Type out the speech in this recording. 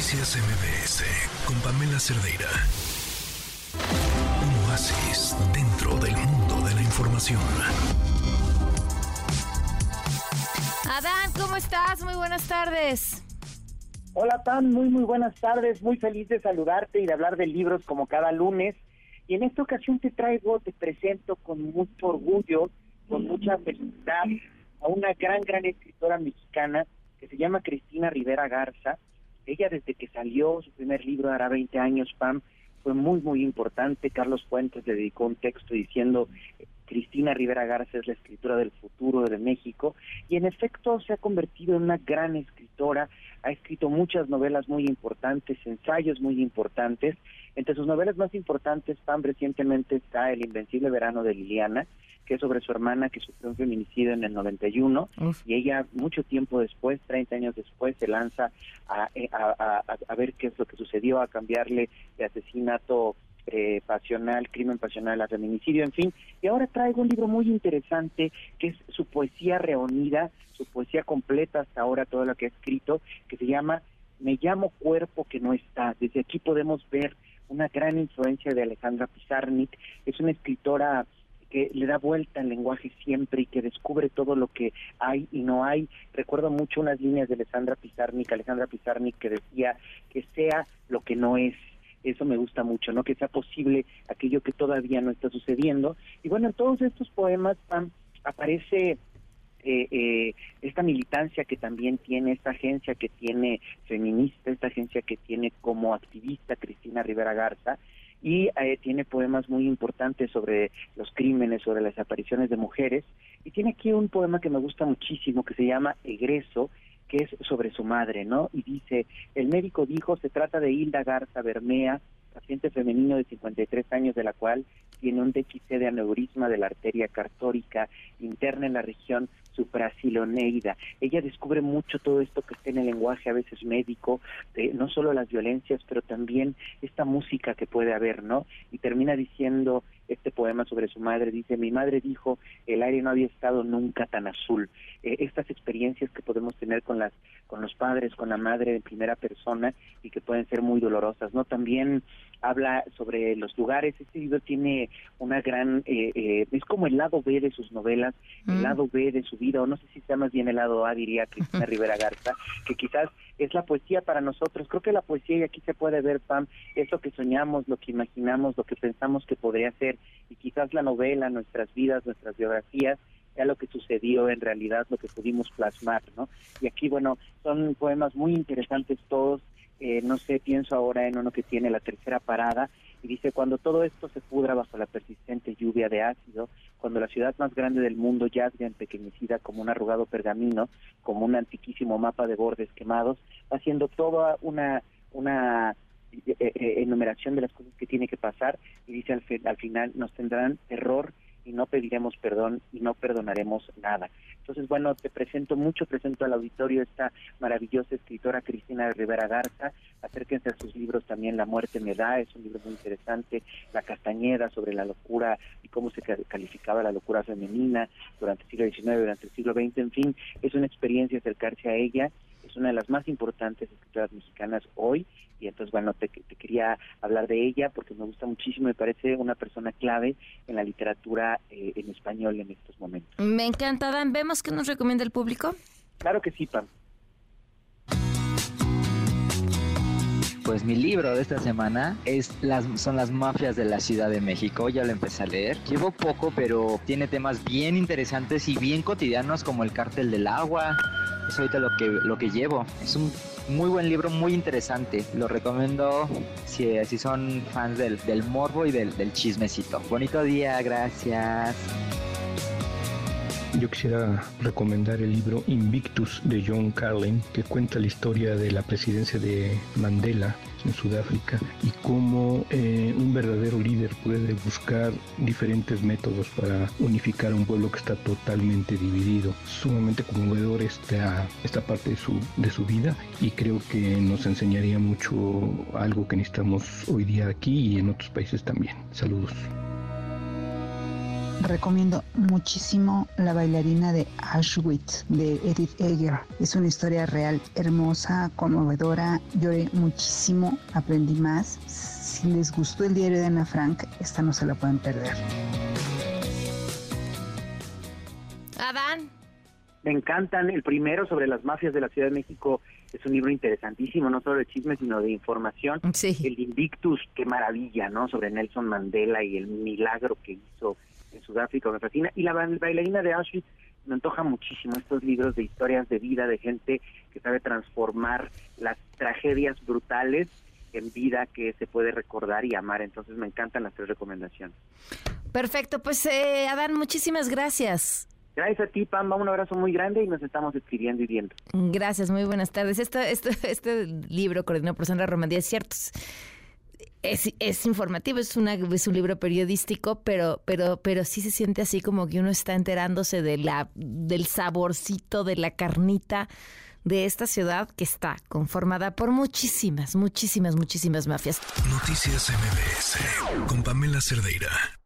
Noticias MBS con Pamela Cerdeira. Un oasis dentro del mundo de la información. Adán, ¿cómo estás? Muy buenas tardes. Hola, Tan, muy, muy buenas tardes. Muy feliz de saludarte y de hablar de libros como cada lunes. Y en esta ocasión te traigo, te presento con mucho orgullo, con mucha felicidad, a una gran, gran escritora mexicana que se llama Cristina Rivera Garza. Ella desde que salió su primer libro, hará 20 años, Pam, fue muy, muy importante. Carlos Fuentes le dedicó un texto diciendo, Cristina Rivera Garza es la escritora del futuro de México, y en efecto se ha convertido en una gran escritora, ha escrito muchas novelas muy importantes, ensayos muy importantes. Entre sus novelas más importantes, Pam, recientemente está El Invencible Verano de Liliana, que es sobre su hermana que sufrió un feminicidio en el 91 y ella mucho tiempo después, 30 años después, se lanza eh, a, a, ver qué es lo que sucedió, a cambiarle de asesinato eh, pasional, crimen pasional a feminicidio, en fin. Y ahora traigo un libro muy interesante que es su poesía reunida, su poesía completa hasta ahora, todo lo que ha escrito, que se llama Me llamo cuerpo que no está. Desde aquí podemos ver una gran influencia de Alejandra Pizarnik. Es una escritora que le da vuelta al lenguaje siempre y que descubre todo lo que hay y no hay. Recuerdo mucho unas líneas de Alejandra Pizarnik, Alejandra Pizarnik que decía que sea lo que no es. Eso me gusta mucho, ¿no? Que sea posible aquello que todavía no está sucediendo. Y bueno, en todos estos poemas aparece eh, eh, esta militancia que también tiene, esta agencia que tiene feminista, esta agencia que tiene como activista Cristina Rivera Garza, y eh, tiene poemas muy importantes sobre los crímenes, sobre las apariciones de mujeres, y tiene aquí un poema que me gusta muchísimo que se llama Egreso, que es sobre su madre, ¿no? Y dice, el médico dijo, se trata de Hilda Garza Bermea, paciente femenino de 53 años, de la cual tiene un déficit de aneurisma de la arteria cartórica interna en la región suprasiloneida. Ella descubre mucho todo esto que está en el lenguaje a veces médico, de no solo las violencias, pero también esta música que puede haber, ¿no? Y termina diciendo este poema sobre su madre, dice, mi madre dijo, el aire no había estado nunca tan azul. Eh, estas experiencias que podemos tener con las con los padres, con la madre en primera persona y que pueden ser muy dolorosas, ¿no? También habla sobre los lugares. Este libro tiene una gran, eh, eh, es como el lado B de sus novelas, el mm. lado B de su vida, o no sé si sea más bien el lado A, diría Cristina Rivera Garza, que quizás es la poesía para nosotros. Creo que la poesía, y aquí se puede ver, Pam, es lo que soñamos, lo que imaginamos, lo que pensamos que podría ser, y quizás la novela, nuestras vidas, nuestras biografías, sea lo que sucedió en realidad, lo que pudimos plasmar, ¿no? Y aquí, bueno, son poemas muy interesantes todos, eh, no sé, pienso ahora en uno que tiene la tercera parada y dice, cuando todo esto se pudra bajo la persistente lluvia de ácido, cuando la ciudad más grande del mundo yazga empequeñecida como un arrugado pergamino, como un antiquísimo mapa de bordes quemados, haciendo toda una, una enumeración de las cosas que tiene que pasar y dice al, al final nos tendrán terror y no pediremos perdón y no perdonaremos nada. Entonces, bueno, te presento mucho, presento al auditorio esta maravillosa escritora Cristina Rivera Garza. Acérquense a sus libros también La muerte me da, es un libro muy interesante. La Castañeda sobre la locura y cómo se calificaba la locura femenina durante el siglo XIX, durante el siglo XX, en fin, es una experiencia acercarse a ella es una de las más importantes escritoras mexicanas hoy y entonces bueno te, quería hablar de ella porque me gusta muchísimo me parece una persona clave en la literatura eh, en español en estos momentos me encanta Dan vemos qué nos recomienda el público claro que sí Pam Pues mi libro de esta semana es las, son las mafias de la Ciudad de México. Ya lo empecé a leer. Llevo poco, pero tiene temas bien interesantes y bien cotidianos como el cártel del agua, es ahorita lo que, lo que llevo. Es un muy buen libro, muy interesante. Lo recomiendo si, si son fans del, del morbo y del, del chismecito. Bonito día, gracias. Yo quisiera recomendar el libro Invictus de John Carlin, que cuenta la historia de la presidencia de Mandela en Sudáfrica y cómo eh, un verdadero líder puede buscar diferentes métodos para unificar a un pueblo que está totalmente dividido. Sumamente conmovedor esta, esta parte de su, de su vida y creo que nos enseñaría mucho algo que necesitamos hoy día aquí y en otros países también. Saludos. Recomiendo muchísimo La bailarina de Auschwitz de Edith Eger. Es una historia real, hermosa, conmovedora. Lloré muchísimo, aprendí más. Si les gustó el diario de Ana Frank, esta no se la pueden perder. Adán. Me encantan. El primero sobre las mafias de la Ciudad de México es un libro interesantísimo, no solo de chismes, sino de información. Sí. El Invictus, qué maravilla, ¿no? Sobre Nelson Mandela y el milagro que hizo en Sudáfrica, me fascina. Y la bailarina de Auschwitz me antoja muchísimo estos libros de historias de vida de gente que sabe transformar las tragedias brutales en vida que se puede recordar y amar. Entonces me encantan las tres recomendaciones. Perfecto, pues eh, Adán, muchísimas gracias. Gracias a ti, Pamba, un abrazo muy grande y nos estamos escribiendo y viendo. Gracias, muy buenas tardes. Este, este, este libro, coordinado por Sandra Romandía, es cierto. Es, es, informativo, es, una, es un libro periodístico, pero, pero, pero sí se siente así como que uno está enterándose de la, del saborcito, de la carnita de esta ciudad que está conformada por muchísimas, muchísimas, muchísimas mafias. Noticias MBS con Pamela Cerdeira.